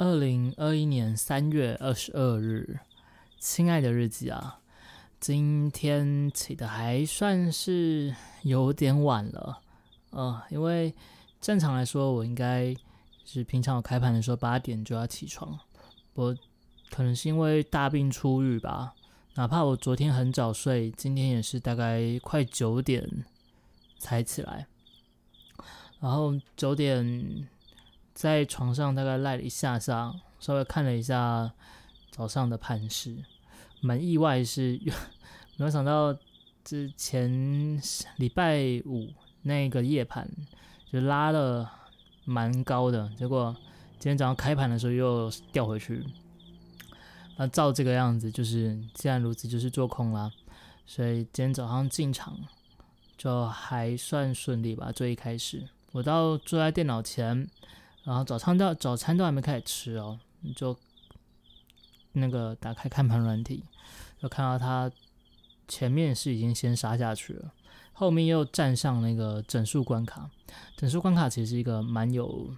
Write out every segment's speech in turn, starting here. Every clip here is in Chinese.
二零二一年三月二十二日，亲爱的日记啊，今天起的还算是有点晚了，呃，因为正常来说，我应该是平常我开盘的时候八点就要起床，我可能是因为大病初愈吧，哪怕我昨天很早睡，今天也是大概快九点才起来，然后九点。在床上大概赖了一下下，稍微看了一下早上的盘势，蛮意外是，没有想到之前礼拜五那个夜盘就拉了蛮高的，结果今天早上开盘的时候又掉回去。那照这个样子，就是既然如此，就是做空啦。所以今天早上进场就还算顺利吧。最一开始，我到坐在电脑前。然后早餐到早餐都还没开始吃哦，就那个打开看盘软体，就看到它前面是已经先杀下去了，后面又站上那个整数关卡。整数关卡其实是一个蛮有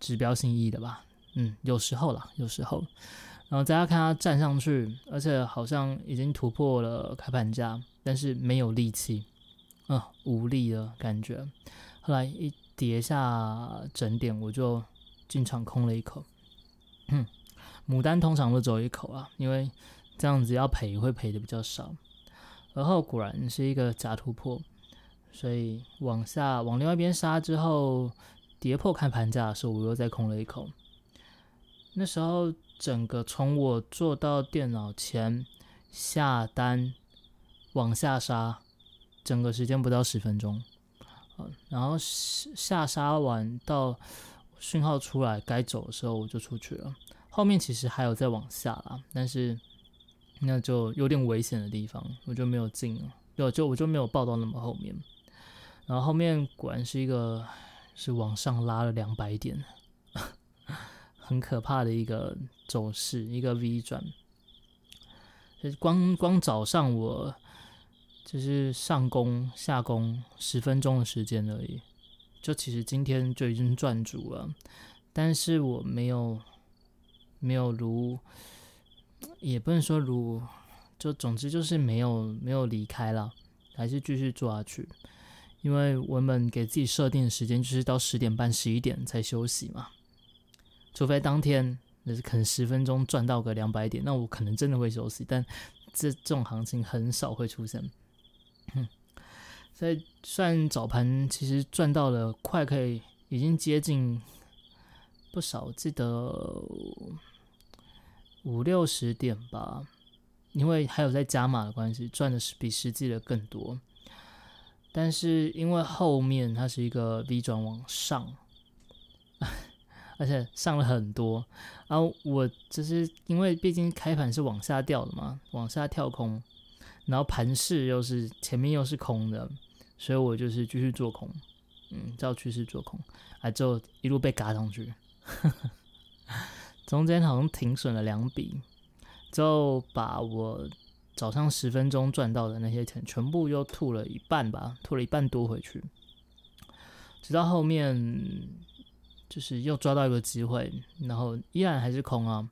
指标性意义的吧？嗯，有时候啦，有时候。然后大家看它站上去，而且好像已经突破了开盘价，但是没有力气，啊，无力的感觉。后来一。叠下整点，我就进场空了一口。牡丹通常都走一口啊，因为这样子要赔会赔的比较少。而后果然是一个假突破，所以往下往另外一边杀之后，跌破看盘价的时候，我又再空了一口。那时候整个从我坐到电脑前下单往下杀，整个时间不到十分钟。然后下杀完到讯号出来该走的时候，我就出去了。后面其实还有再往下啦，但是那就有点危险的地方，我就没有进了。就就我就没有报到那么后面。然后后面果然是一个是往上拉了两百点，很可怕的一个走势，一个 V 转。光光早上我。就是上攻下攻十分钟的时间而已，就其实今天就已经赚足了，但是我没有没有如，也不能说如，就总之就是没有没有离开了，还是继续做下去，因为我们给自己设定的时间就是到十点半十一点才休息嘛，除非当天那是可能十分钟赚到个两百点，那我可能真的会休息，但这这种行情很少会出现。嗯，在算早盘，其实赚到了快可以，已经接近不少，记得五六十点吧。因为还有在加码的关系，赚的是比实际的更多。但是因为后面它是一个 V 转往上，而且上了很多。然后我就是因为毕竟开盘是往下掉的嘛，往下跳空。然后盘势又是前面又是空的，所以我就是继续做空，嗯，照趋势做空，啊，就一路被嘎上去，中间好像停损了两笔，就把我早上十分钟赚到的那些钱全部又吐了一半吧，吐了一半多回去，直到后面就是又抓到一个机会，然后依然还是空啊。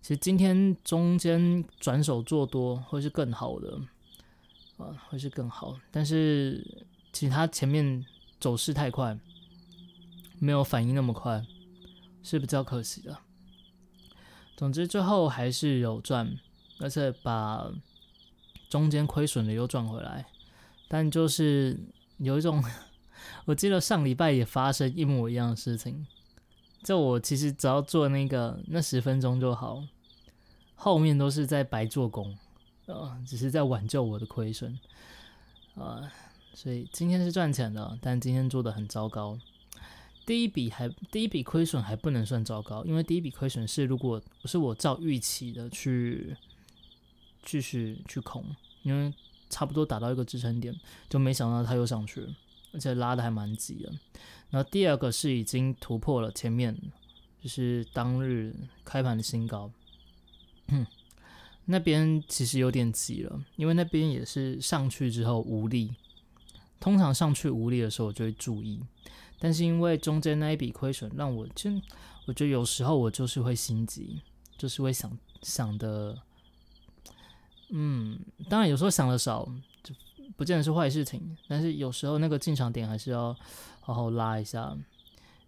其实今天中间转手做多会是更好的，啊，会是更好。但是其实它前面走势太快，没有反应那么快，是比较可惜的。总之最后还是有赚，而且把中间亏损的又赚回来。但就是有一种，我记得上礼拜也发生一模一样的事情。就我其实只要做那个那十分钟就好，后面都是在白做工，呃，只是在挽救我的亏损，啊，所以今天是赚钱的，但今天做的很糟糕。第一笔还第一笔亏损还不能算糟糕，因为第一笔亏损是如果是我照预期的去继续去空，因为差不多打到一个支撑点，就没想到它又上去了，而且拉的还蛮急的。然后第二个是已经突破了前面，就是当日开盘的新高，那边其实有点急了，因为那边也是上去之后无力，通常上去无力的时候我就会注意，但是因为中间那一笔亏损，让我真我觉得有时候我就是会心急，就是会想想的，嗯，当然有时候想的少，不见得是坏事情，但是有时候那个进场点还是要好好拉一下，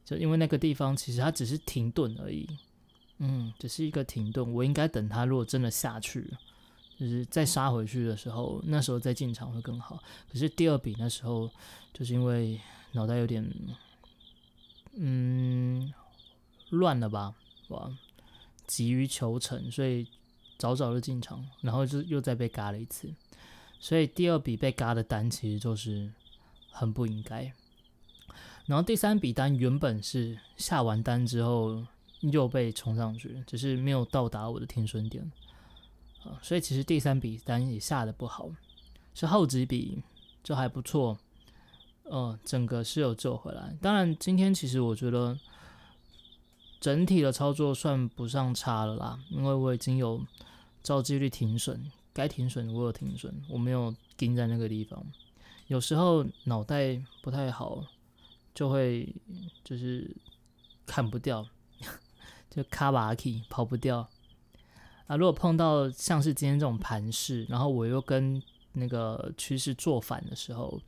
就因为那个地方其实它只是停顿而已，嗯，只是一个停顿，我应该等它如果真的下去。就是再杀回去的时候，那时候再进场会更好。可是第二笔那时候，就是因为脑袋有点，嗯，乱了吧，哇，急于求成，所以早早的进场，然后就又再被嘎了一次。所以第二笔被嘎的单其实就是很不应该。然后第三笔单原本是下完单之后又被冲上去，只是没有到达我的停损点。啊，所以其实第三笔单也下的不好，是后几笔就还不错，呃，整个是有救回来。当然，今天其实我觉得整体的操作算不上差了啦，因为我已经有照纪律停损，该停损我有停损，我没有盯在那个地方。有时候脑袋不太好，就会就是砍不掉，就卡巴 k 跑不掉。啊，如果碰到像是今天这种盘势，然后我又跟那个趋势做反的时候，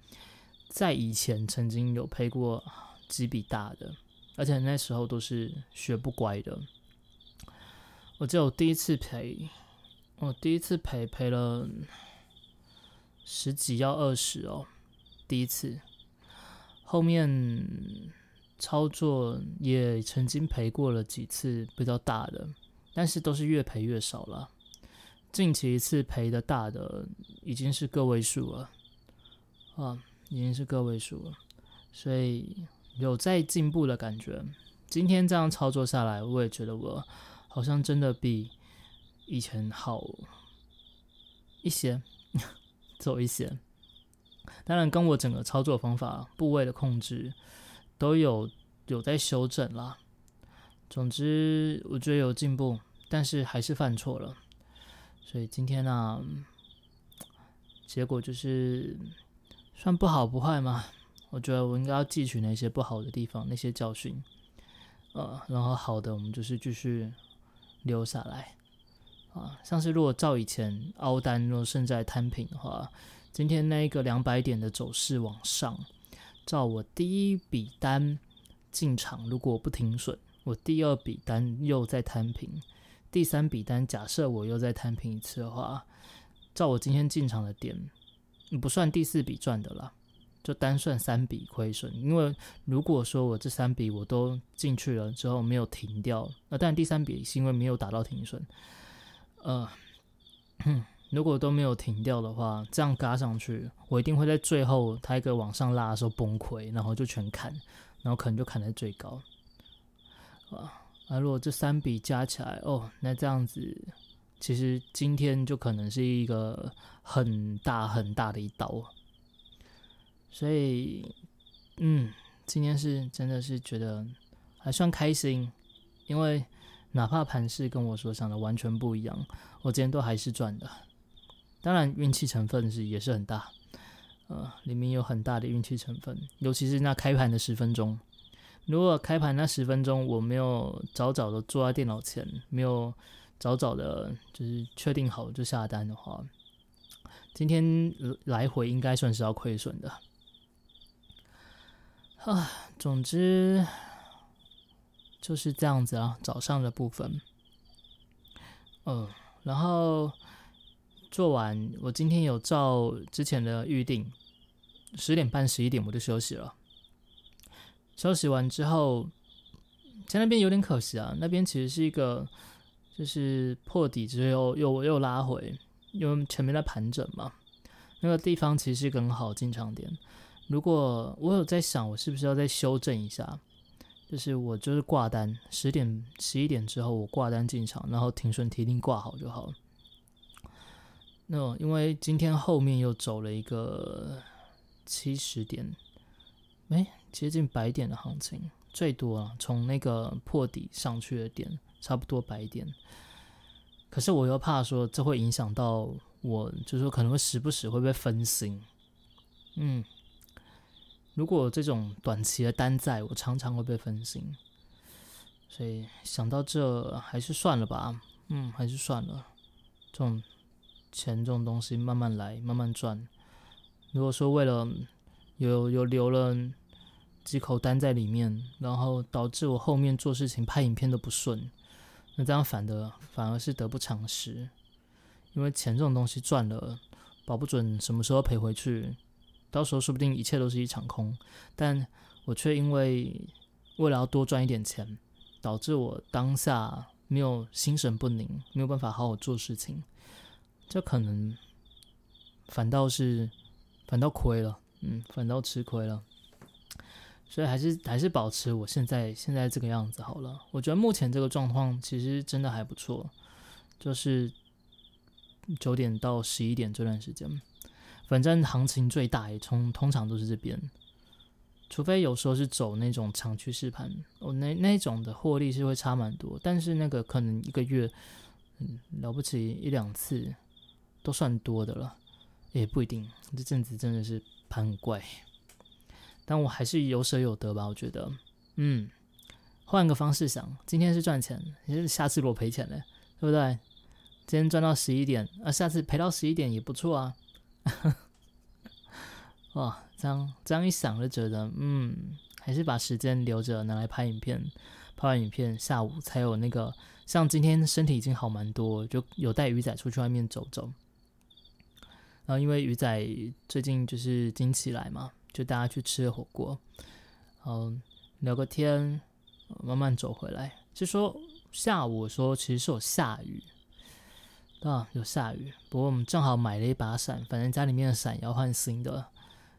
在以前曾经有赔过几笔大的，而且那时候都是学不乖的。我记得我第一次赔，我第一次赔赔了十几要二十哦，第一次。后面操作也曾经赔过了几次比较大的。但是都是越赔越少了，近期一次赔的大的已经是个位数了，啊，已经是个位数了，所以有在进步的感觉。今天这样操作下来，我也觉得我好像真的比以前好一些，走一些。当然，跟我整个操作方法、部位的控制都有有在修正啦。总之，我觉得有进步，但是还是犯错了。所以今天呢，结果就是算不好不坏嘛。我觉得我应该要汲取那些不好的地方，那些教训，呃，然后好的我们就是继续留下来。啊，像是如果照以前凹单若胜在摊平的话，今天那一个两百点的走势往上，照我第一笔单进场，如果不停损。我第二笔单又再摊平，第三笔单假设我又再摊平一次的话，照我今天进场的点，不算第四笔赚的啦，就单算三笔亏损。因为如果说我这三笔我都进去了之后没有停掉，那但第三笔是因为没有达到停损，呃，如果都没有停掉的话，这样嘎上去，我一定会在最后它一个往上拉的时候崩溃，然后就全砍，然后可能就砍在最高。啊，那如果这三笔加起来，哦，那这样子，其实今天就可能是一个很大很大的一刀。所以，嗯，今天是真的是觉得还算开心，因为哪怕盘势跟我所想的完全不一样，我今天都还是赚的。当然，运气成分是也是很大，呃，里面有很大的运气成分，尤其是那开盘的十分钟。如果开盘那十分钟我没有早早的坐在电脑前，没有早早的，就是确定好就下单的话，今天来回应该算是要亏损的。啊，总之就是这样子啊。早上的部分，嗯，然后做完，我今天有照之前的预定，十点半、十一点我就休息了。休息完之后，在那边有点可惜啊。那边其实是一个，就是破底之后又又拉回，因为前面在盘整嘛。那个地方其实是一个很好进场点。如果我有在想，我是不是要再修正一下？就是我就是挂单，十点十一点之后我挂单进场，然后停损提定挂好就好。了。那因为今天后面又走了一个七十点，哎。接近百点的行情，最多啊，从那个破底上去的点，差不多百点。可是我又怕说，这会影响到我，就是说可能会时不时会被分心。嗯，如果这种短期的单在，我常常会被分心，所以想到这还是算了吧。嗯，还是算了。这种钱这种东西，慢慢来，慢慢赚。如果说为了有有留了几口单在里面，然后导致我后面做事情、拍影片都不顺，那这样反的反而是得不偿失。因为钱这种东西赚了，保不准什么时候赔回去，到时候说不定一切都是一场空。但我却因为为了要多赚一点钱，导致我当下没有心神不宁，没有办法好好做事情，这可能反倒是反倒亏了，嗯，反倒吃亏了。所以还是还是保持我现在现在这个样子好了。我觉得目前这个状况其实真的还不错，就是。九点到十一点这段时间，反正行情最大也通通常都是这边，除非有时候是走那种长趋势盘，哦，那那种的获利是会差蛮多，但是那个可能一个月，嗯，了不起一两次都算多的了，也不一定。这阵子真的是盘很怪，但我还是有舍有得吧，我觉得，嗯，换个方式想，今天是赚钱，也是下次我赔钱嘞，对不对？今天赚到十一点，啊，下次赔到十一点也不错啊。哇，这样这样一想就觉得，嗯，还是把时间留着拿来拍影片，拍完影片下午才有那个。像今天身体已经好蛮多，就有带鱼仔出去外面走走。然后因为鱼仔最近就是经起来嘛，就大家去吃火锅，嗯，聊个天，慢慢走回来。就说下午说其实是有下雨。啊，有下雨，不过我们正好买了一把伞，反正家里面的伞要换新的，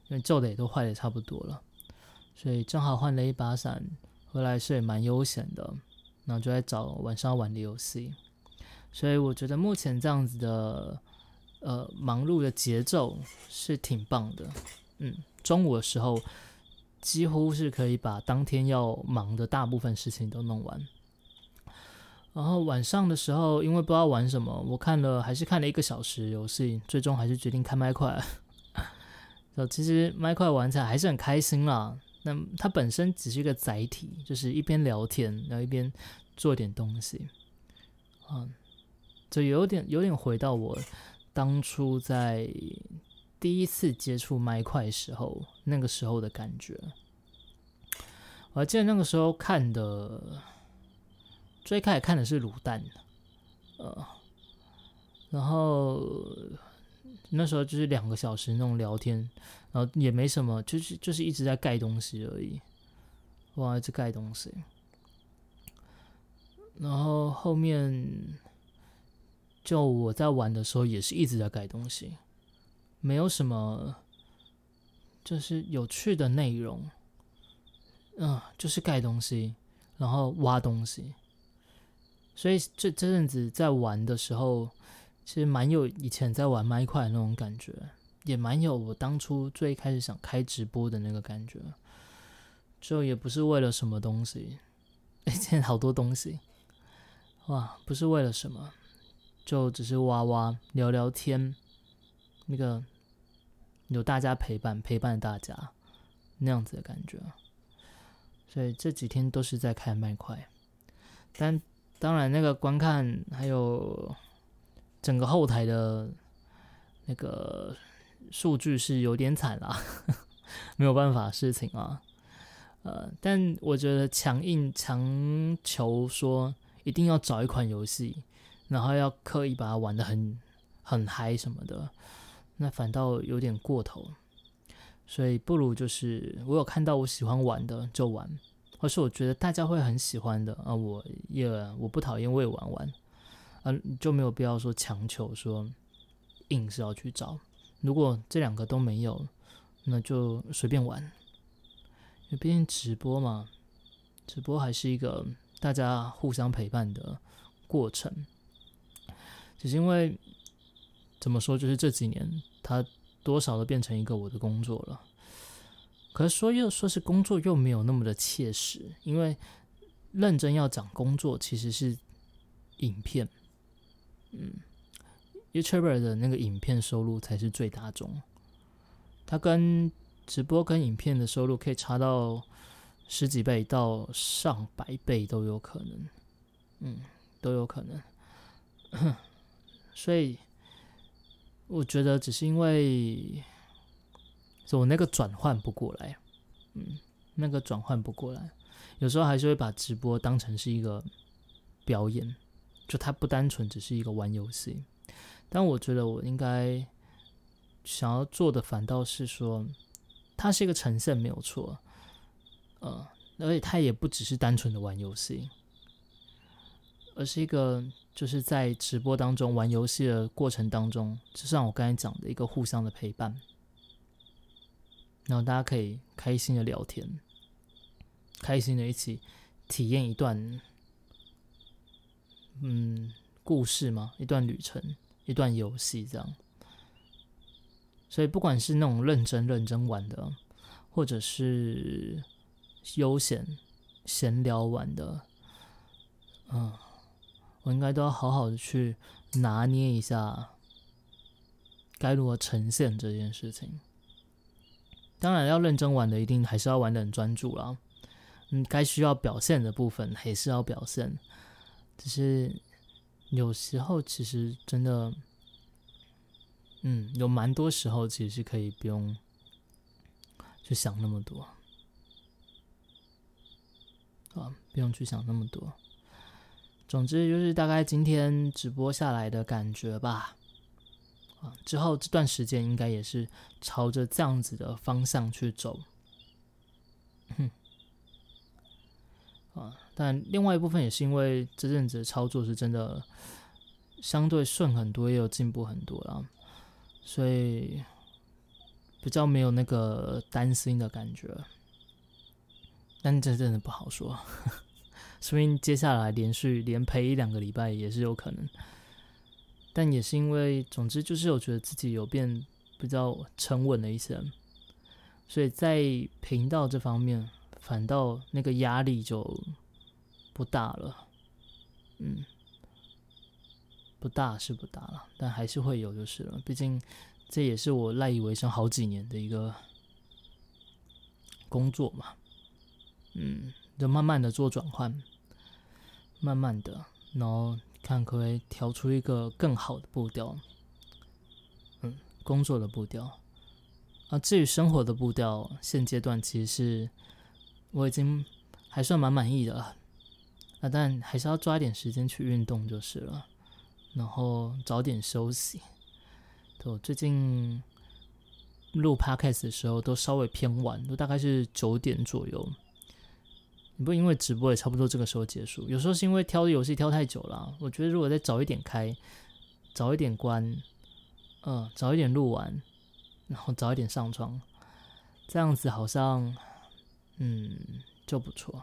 因为旧的也都坏的差不多了，所以正好换了一把伞回来是也蛮悠闲的，然后就在找晚上玩的游戏，所以我觉得目前这样子的呃忙碌的节奏是挺棒的，嗯，中午的时候几乎是可以把当天要忙的大部分事情都弄完。然后晚上的时候，因为不知道玩什么，我看了还是看了一个小时游戏，最终还是决定开麦块。就，其实麦块玩起来还是很开心啦。那它本身只是一个载体，就是一边聊天，然后一边做点东西。嗯，就有点有点回到我当初在第一次接触麦块时候那个时候的感觉。我还记得那个时候看的。最开始看的是卤蛋，呃，然后那时候就是两个小时那种聊天，然后也没什么，就是就是一直在盖东西而已，哇，一直盖东西，然后后面就我在玩的时候也是一直在盖东西，没有什么就是有趣的内容，嗯，就是盖东西，然后挖东西。所以这这阵子在玩的时候，其实蛮有以前在玩麦块那种感觉，也蛮有我当初最开始想开直播的那个感觉。就也不是为了什么东西，哎，现在好多东西，哇，不是为了什么，就只是哇哇聊聊天，那个有大家陪伴陪伴大家那样子的感觉。所以这几天都是在开麦块，但。当然，那个观看还有整个后台的那个数据是有点惨啦，没有办法事情啊。呃，但我觉得强硬强求说一定要找一款游戏，然后要刻意把它玩的很很嗨什么的，那反倒有点过头。所以不如就是我有看到我喜欢玩的就玩。或是我觉得大家会很喜欢的啊，我也我不讨厌，我也玩玩，啊，就没有必要说强求说硬是要去找。如果这两个都没有，那就随便玩。因为毕竟直播嘛，直播还是一个大家互相陪伴的过程。只是因为怎么说，就是这几年它多少都变成一个我的工作了。可是说又说是工作，又没有那么的切实，因为认真要讲工作，其实是影片，嗯，YouTuber 的那个影片收入才是最大宗，它跟直播跟影片的收入可以差到十几倍到上百倍都有可能，嗯，都有可能。所以我觉得只是因为我那个转换不过来，嗯，那个转换不过来，有时候还是会把直播当成是一个表演，就它不单纯只是一个玩游戏。但我觉得我应该想要做的反倒是说，它是一个呈现没有错，呃，而且它也不只是单纯的玩游戏，而是一个就是在直播当中玩游戏的过程当中，就像我刚才讲的一个互相的陪伴，然后大家可以开心的聊天，开心的一起体验一段，嗯，故事嘛，一段旅程。一段游戏这样，所以不管是那种认真认真玩的，或者是悠闲闲聊玩的，嗯，我应该都要好好的去拿捏一下，该如何呈现这件事情。当然，要认真玩的，一定还是要玩的很专注啦。嗯，该需要表现的部分还是要表现，只是。有时候其实真的，嗯，有蛮多时候其实可以不用去想那么多，啊，不用去想那么多。总之就是大概今天直播下来的感觉吧，之后这段时间应该也是朝着这样子的方向去走，啊，但另外一部分也是因为这阵子操作是真的相对顺很多，也有进步很多了，所以比较没有那个担心的感觉。但这真的不好说，说明接下来连续连赔一两个礼拜也是有可能。但也是因为，总之就是我觉得自己有变比较沉稳了一些，所以在频道这方面。反倒那个压力就不大了，嗯，不大是不大了，但还是会有就是了。毕竟这也是我赖以为生好几年的一个工作嘛，嗯，就慢慢的做转换，慢慢的，然后看可不可以调出一个更好的步调，嗯，工作的步调。啊，至于生活的步调，现阶段其实是。我已经还算蛮满意的了，啊，但还是要抓点时间去运动就是了，然后早点休息。我最近录 podcast 的时候都稍微偏晚，都大概是九点左右。你不因为直播也差不多这个时候结束，有时候是因为挑游戏挑太久了。我觉得如果再早一点开，早一点关，嗯，早一点录完，然后早一点上床，这样子好像。嗯，就不错。